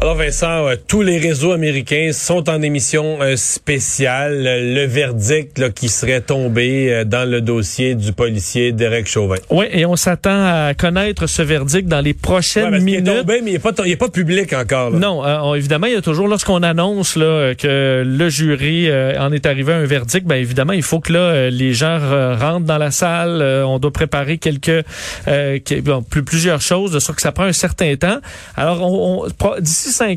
Alors Vincent, euh, tous les réseaux américains sont en émission euh, spéciale. Le verdict là, qui serait tombé euh, dans le dossier du policier Derek Chauvin. Oui, et on s'attend à connaître ce verdict dans les prochaines Ouais, parce qu'il est minutes. tombé, mais il n'est pas, il public encore. là. Non, on- évidemment, il y a toujours lorsqu'on annonce là, que le jury en est arrivé à un verdict, ben évidemment, il faut que là les gens rentrent dans la salle. on doit préparer quelques que- bon, plus, plusieurs choses, de sorte que ça prend un certain temps. Alors, on,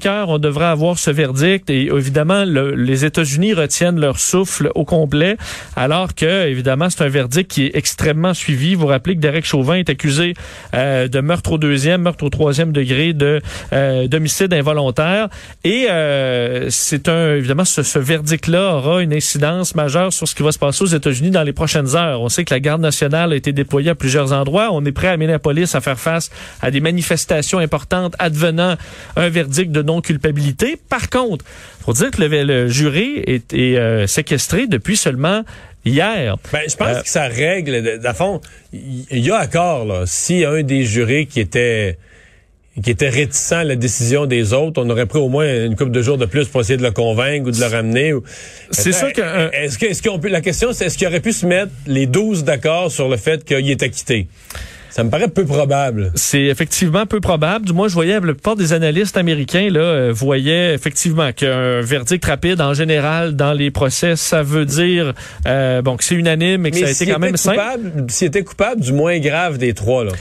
heures, on devrait avoir ce verdict et évidemment, le- les États-Unis retiennent leur souffle au complet, alors que évidemment, c'est un verdict qui est extrêmement suivi. Vous vous rappelez que Derek Chauvin est accusé euh, de meurtre au deuxième, meurtre au troisième degré, de euh, d'homicide involontaire. Et euh, c'est un évidemment ce, ce verdict-là aura une incidence majeure sur ce qui va se passer aux États-Unis dans les prochaines heures. On sait que la garde nationale a été déployée à plusieurs endroits. On est prêt à Minneapolis à faire face à des manifestations importantes advenant un verdict de non-culpabilité. Par contre, faut dire que le, le jury est, est, euh, séquestré depuis seulement hier. Ben, je pense Euh, que ça règle, de fond, il y a accord, là. Si un des jurés qui était qui était réticent à la décision des autres, on aurait pris au moins une couple de jours de plus pour essayer de le convaincre ou de le ramener. C'est Attends, sûr que, euh, Est-ce peut, la question, c'est est-ce qu'il aurait pu se mettre les 12 d'accord sur le fait qu'il est acquitté? Ça me paraît peu probable. C'est effectivement peu probable. Du moins, je voyais la plupart des analystes américains là euh, voyaient effectivement qu'un verdict rapide en général dans les procès, ça veut dire euh, bon que c'est unanime et que ça a été quand même simple. s'il était coupable du moins grave des trois, là.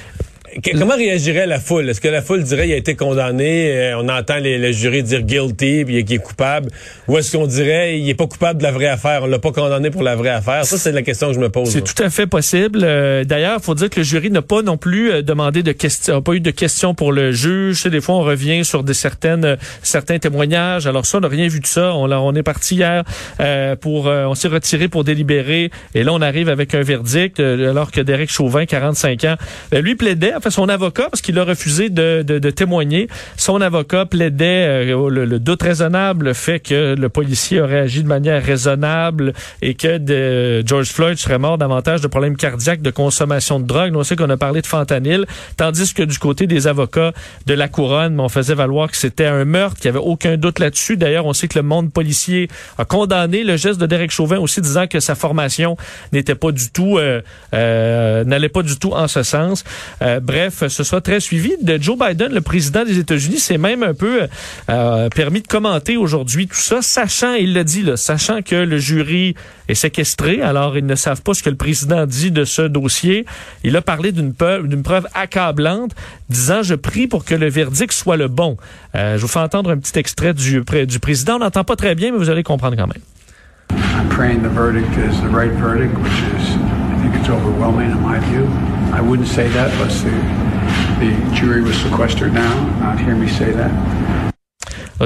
Que- Comment réagirait la foule? Est-ce que la foule dirait il a été condamné, euh, on entend les, le jury dire guilty, puis qu'il est coupable, ou est-ce qu'on dirait il est pas coupable de la vraie affaire, on l'a pas condamné pour la vraie affaire? Ça, c'est la question que je me pose. C'est tout à fait possible. Euh, D'ailleurs, faut dire que le jury n'a pas non plus euh, demandé de questions, n'a pas eu de questions pour le juge. Des fois, on revient sur des certaines euh, certains témoignages. Alors ça, on n'a rien vu de ça. On, est parti hier euh, pour, euh, on s'est retiré pour délibérer, et là, on arrive avec un verdict. alors que Derek Chauvin, 45 ans, ben, lui plaidait, son avocat, parce qu'il a refusé de, témoigner. Son avocat plaidait euh, le, doute raisonnable, le fait que le policier aurait agi de manière raisonnable et que George Floyd serait mort davantage de problèmes cardiaques, de consommation de drogue. Nous, on sait qu'on a parlé de fentanyl, tandis que du côté des avocats de la couronne, on faisait valoir que c'était un meurtre, qu'il n'y avait aucun doute là-dessus. D'ailleurs, on sait que le monde policier a condamné le geste de Derek Chauvin aussi, disant que sa formation n'était pas du tout, euh, euh, n'allait pas du tout en ce sens. Euh, bref, ce soit très suivi. De Joe Biden, le président des États-Unis, s'est même un peu euh, permis de commenter aujourd'hui tout ça, sachant, il l'a dit, sachant que le jury est séquestré, alors ils ne savent pas ce que le président dit de ce dossier. Il a parlé d'une preuve, accablante, disant je prie pour que le verdict soit le bon. Euh, je vous fais entendre un petit extrait du, pré- du président. On n'entend pas très bien, mais vous allez comprendre quand même. I'm praying the verdict is the right verdict, which is, I think overwhelming in my view. I wouldn't say that unless the, the jury was sequestered now, not hear me say that.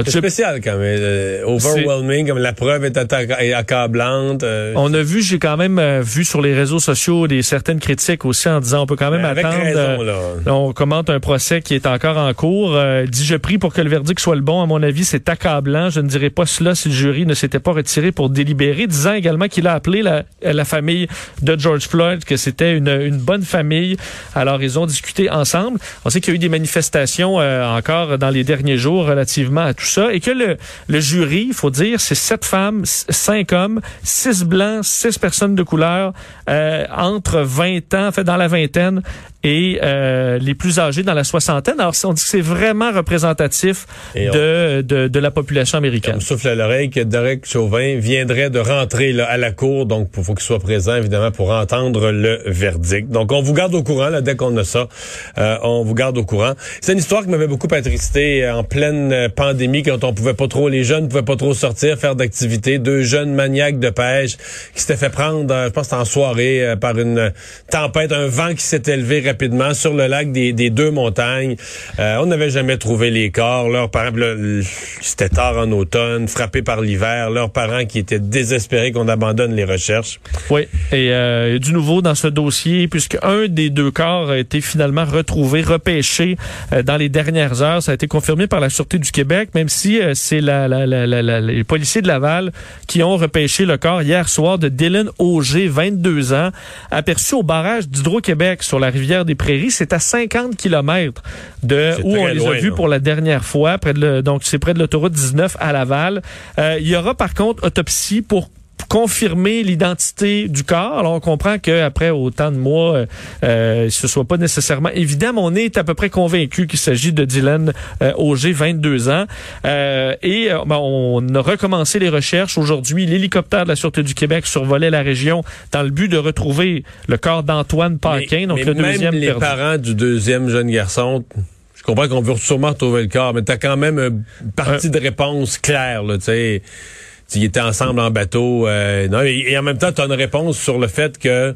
C'est spécial quand même. euh, overwhelming, comme la preuve est est accablante. euh, On a vu, j'ai quand même euh, vu sur les réseaux sociaux des certaines critiques aussi en disant on peut quand même avec attendre. raison, là. on commente un procès qui est encore en cours. Dit je prie pour que le verdict soit le bon. À mon avis, c'est accablant. Je ne dirais pas cela si le jury ne s'était pas retiré pour délibérer. Disant également qu'il a appelé la, la famille de George Floyd que c'était une, une bonne famille. Alors ils ont discuté ensemble. On sait qu'il y a eu des manifestations encore dans les derniers jours relativement à et que le, jury, il faut dire, c'est sept femmes, cinq hommes, six blancs, six personnes de couleur euh, entre 20 ans, fait dans la vingtaine et euh, les plus âgés dans la soixantaine. Alors, on dit que c'est vraiment représentatif on- de, de, de la population On américaine. me souffle à l'oreille que Derek Chauvin viendrait de rentrer là, à la cour, donc il faut qu'il soit présent évidemment pour entendre le verdict. Donc on vous garde au courant là, dès qu'on a ça, euh, on vous garde au courant. C'est une histoire qui m'avait beaucoup attristé euh, en pleine euh, pandémie quand on pouvait pas trop, les jeunes pouvaient pas trop sortir, faire d'activités. Deux jeunes maniaques de pêche qui s'étaient fait prendre, euh, je pense en soirée, par une tempête, un vent qui s'est élevé rapidement sur le lac des, deux montagnes. Euh, on n'avait jamais trouvé les corps. Leurs parents, c'était tard en automne, frappés par l'hiver. Leurs parents qui étaient désespérés qu'on abandonne les recherches. Oui, et euh, du nouveau dans ce dossier, puisque un des deux corps a été finalement retrouvé, repêché euh, dans les dernières heures. Ça a été confirmé par la Sûreté du Québec, même si c'est la- les policiers de Laval qui ont repêché le corps hier soir de Dylan Auger, 22 ans, aperçu au barrage d'Hydro-Québec sur la rivière des Prairies. C'est à 50 kilomètres de où on les loin, a vus pour la dernière fois. Près de le- donc, c'est près de l'autoroute 19 à Laval. Euh, il y aura par contre autopsie pour confirmer l'identité du corps. Alors, on comprend qu'après autant de mois, euh, euh, ce soit pas nécessairement évident, mais on est à peu près convaincu qu'il s'agit de Dylan euh, Auger, 22 ans. Euh, et euh, ben, on a recommencé les recherches. Aujourd'hui, l'hélicoptère de la Sûreté du Québec survolait la région dans le but de retrouver le corps d'Antoine Paquin, Mais- donc mais le même deuxième les perdu. parents du deuxième jeune garçon, je comprends qu'on veut sûrement retrouver le corps, mais t'as quand même une partie de réponse claire, là, tu sais. Ils étaient ensemble en bateau. euh, non, et, et en même temps, tu as une réponse sur le fait que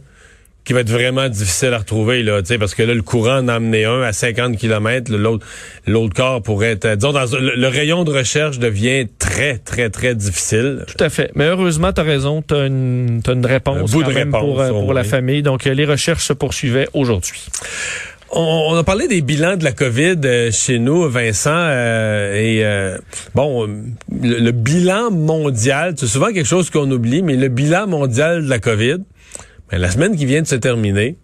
qui va être vraiment difficile à retrouver là, tu sais, parce que là le courant en a amené un à 50 km, l'autre l'autre corps pourrait être euh, disons dans le, le rayon de recherche devient très très très difficile. Tout à fait. Mais heureusement, tu as raison, tu as une, t'as une réponse, Un bout quand de même réponse, pour, euh, au pour la famille. Donc, euh, les recherches se poursuivaient aujourd'hui. On, a parlé des bilans de la COVID euh, chez nous, Vincent, euh, et euh, bon, le, le bilan mondial, c'est souvent quelque chose qu'on oublie, mais le bilan mondial de la COVID, ben, la semaine qui vient de se terminer,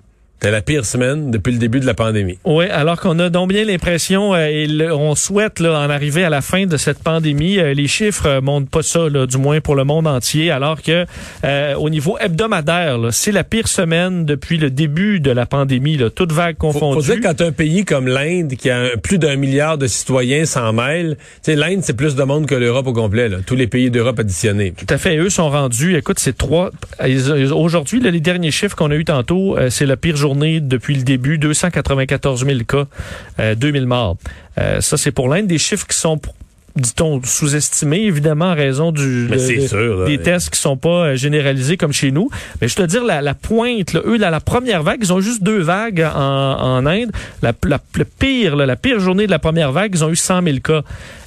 c'était la pire semaine depuis le début de la pandémie. Oui, alors qu'on a donc bien l'impression, euh, et le- on souhaite là, en arriver à la fin de cette pandémie. Euh, les chiffres euh, montrent pas ça, là, du moins pour le monde entier, alors que euh, au niveau hebdomadaire, c'est la pire semaine depuis le début de la pandémie, là, toute vague confondue. faut dire quand un pays comme l'Inde, qui a plus d'un milliard de citoyens, s'en mêle, tu sais, l'Inde, c'est plus de monde que l'Europe au complet, là, tous les pays d'Europe additionnés. Tout à fait. Eux sont rendus. Écoute, c'est trois. Aujourd'hui, les derniers chiffres qu'on a eu tantôt, euh, c'est la pire depuis le début. 294 000 cas, euh, 2000 morts. Euh, ça, c'est pour l'Inde. Des chiffres qui sont, dit-on, sous-estimés, évidemment, en raison du, Mais de- c'est de- sûr, là. des tests qui sont pas euh, généralisés comme chez nous. Mais je te dire, la, la pointe, là, eux, là, la première vague, ils ont juste deux vagues en, en Inde. La, la, le pire, là, la pire journée de la première vague, ils ont eu 100 000 cas.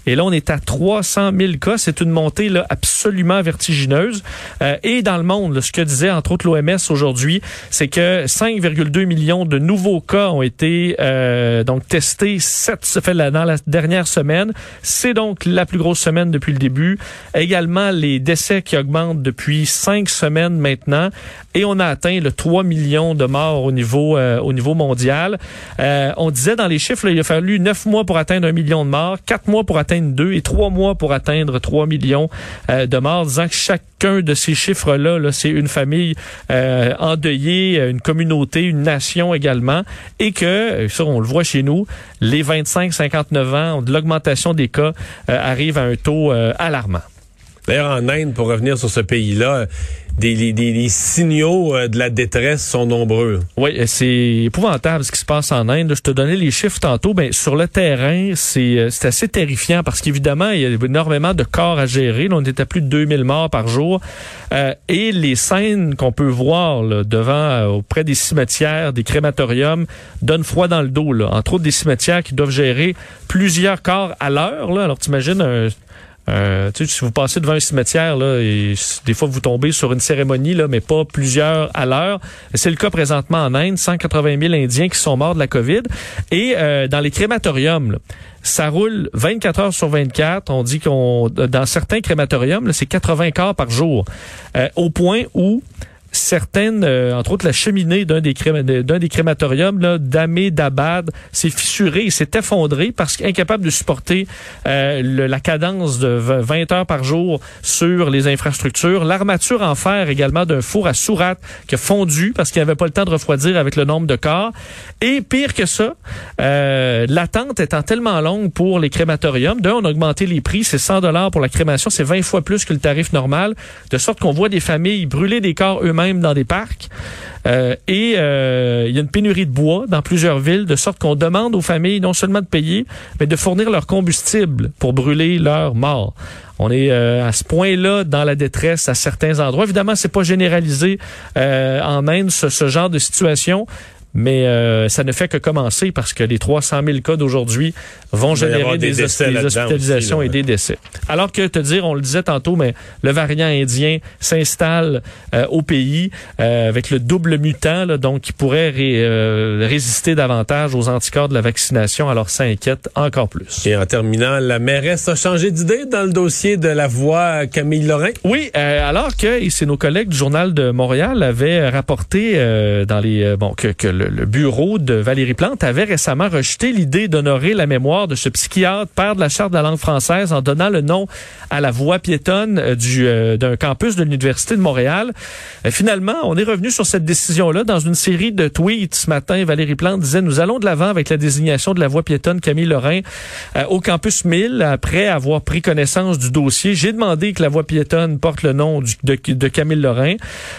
Et là, on est à 300 000 cas. C'est une montée là, absolument vertigineuse. Euh, et dans le monde, là, ce que disait entre autres l'OMS aujourd'hui, c'est que 5,2 millions de nouveaux cas ont été euh, donc testés cette, fait dans la dernière semaine. C'est donc la plus grosse semaine depuis le début. Également, les décès qui augmentent depuis cinq semaines maintenant. Et on a atteint le 3 millions de morts au niveau, euh, au niveau mondial. Euh, on disait dans les chiffres, là, il a fallu neuf mois pour atteindre un million de morts, quatre mois pour atteindre deux et trois mois pour atteindre 3 millions euh, de morts, disant que chacun de ces chiffres-là, là, c'est une famille euh, endeuillée, une communauté, une nation également, et que, ça on le voit chez nous, les 25-59 ans, de l'augmentation des cas arrive à un taux euh, alarmant. D'ailleurs, en Inde, pour revenir sur ce pays-là, des, des- les signaux euh, de la détresse sont nombreux. Oui, c'est épouvantable ce qui se passe en Inde. Je te donnais les chiffres tantôt. Ben, sur le terrain, c'est euh, assez terrifiant parce qu'évidemment, il y a énormément de corps à gérer. On est à plus de 2000 morts par jour. Euh, et les scènes qu'on peut voir devant, auprès des cimetières, des crématoriums, donnent froid dans le dos. Là. Entre autres, des cimetières qui doivent gérer plusieurs corps à l'heure. Alors, t'imagines un... Euh, si vous passez devant un cimetière, là, des fois vous tombez sur une cérémonie, là, mais pas plusieurs à l'heure. C'est le cas présentement en Inde, 180 000 Indiens qui sont morts de la COVID. Et euh, dans les crématoriums, ça roule 24 heures sur 24. On dit qu'on dans certains crématoriums, c'est 80 corps par jour. Euh, au point où certaines, euh, entre autres la cheminée d'un des, des crématoriums d'Amé d'Abad s'est fissurée s'est effondrée parce qu'incapable de supporter euh, la cadence de 20 heures par jour sur les infrastructures. L'armature en fer également d'un four à sourate qui a fondu parce qu'il n'y avait pas le temps de refroidir avec le nombre de corps. Et pire que ça, euh, l'attente étant tellement longue pour les crématoriums, d'un, on a augmenté les prix, c'est 100 dollars pour la crémation, c'est 20 fois plus que le tarif normal, de sorte qu'on voit des familles brûler des corps eux-mêmes dans des parcs. Euh, et euh, il y a une pénurie de bois dans plusieurs villes, de sorte qu'on demande aux familles non seulement de payer, mais de fournir leur combustible pour brûler leurs morts. On est euh, à ce point-là dans la détresse à certains endroits. Évidemment, c'est pas généralisé en Inde ce, genre de situation, mais euh, ça ne fait que commencer parce que les 300 000 cas d'aujourd'hui vont générer des, hospitalisations et des décès. Alors que te dire, on le disait tantôt, mais le variant indien s'installe euh, au pays euh, avec le double mutant, donc qui pourrait résister davantage aux anticorps de la vaccination. Alors ça inquiète encore plus. Et en terminant, la mairesse a changé d'idée dans le dossier de la voix Camille Lorrain. Oui, alors que c'est nos collègues du journal de Montréal avaient rapporté dans les bon que, que le le, bureau de Valérie Plante avait récemment rejeté l'idée d'honorer la mémoire de ce psychiatre, père de la charte de la langue française, en donnant le nom à la voie piétonne euh, du euh, d'un campus de l'Université de Montréal. Euh, finalement, on est revenu sur cette décision-là dans une série de tweets ce matin. Valérie Plante disait, nous allons de l'avant avec la désignation de la voie piétonne Camille Lorrain au campus 1000 après avoir pris connaissance du dossier. J'ai demandé que la voie piétonne porte le nom de, de, Camille Lorrain,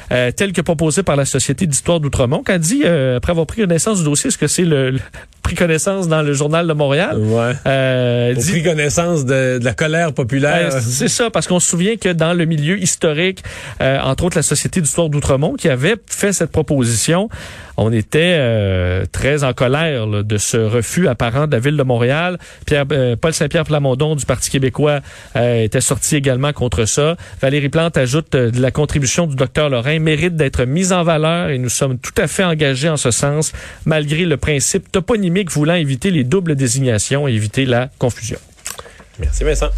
tel que proposé par la Société d'histoire d'Outremont. Quand dit, après avoir pris connaissance du dossier, est-ce que c'est le, pris connaissance dans le journal de Montréal? Ouais. Euh, dit, pris connaissance de, la colère populaire. c'est ça, parce qu'on se souvient que dans le milieu historique, euh, entre autres la Société d'histoire d'Outremont, qui avait fait cette proposition, on était euh, très en colère de ce refus apparent de la ville de Montréal. Pierre, euh, Paul Saint-Pierre Plamondon du Parti québécois était sorti également contre ça. Valérie Plante ajoute de la contribution du docteur Lorrain mérite d'être mise en valeur et nous sommes tout à fait engagés en ce malgré le principe toponymique voulant éviter les doubles désignations et éviter la confusion. Merci Vincent.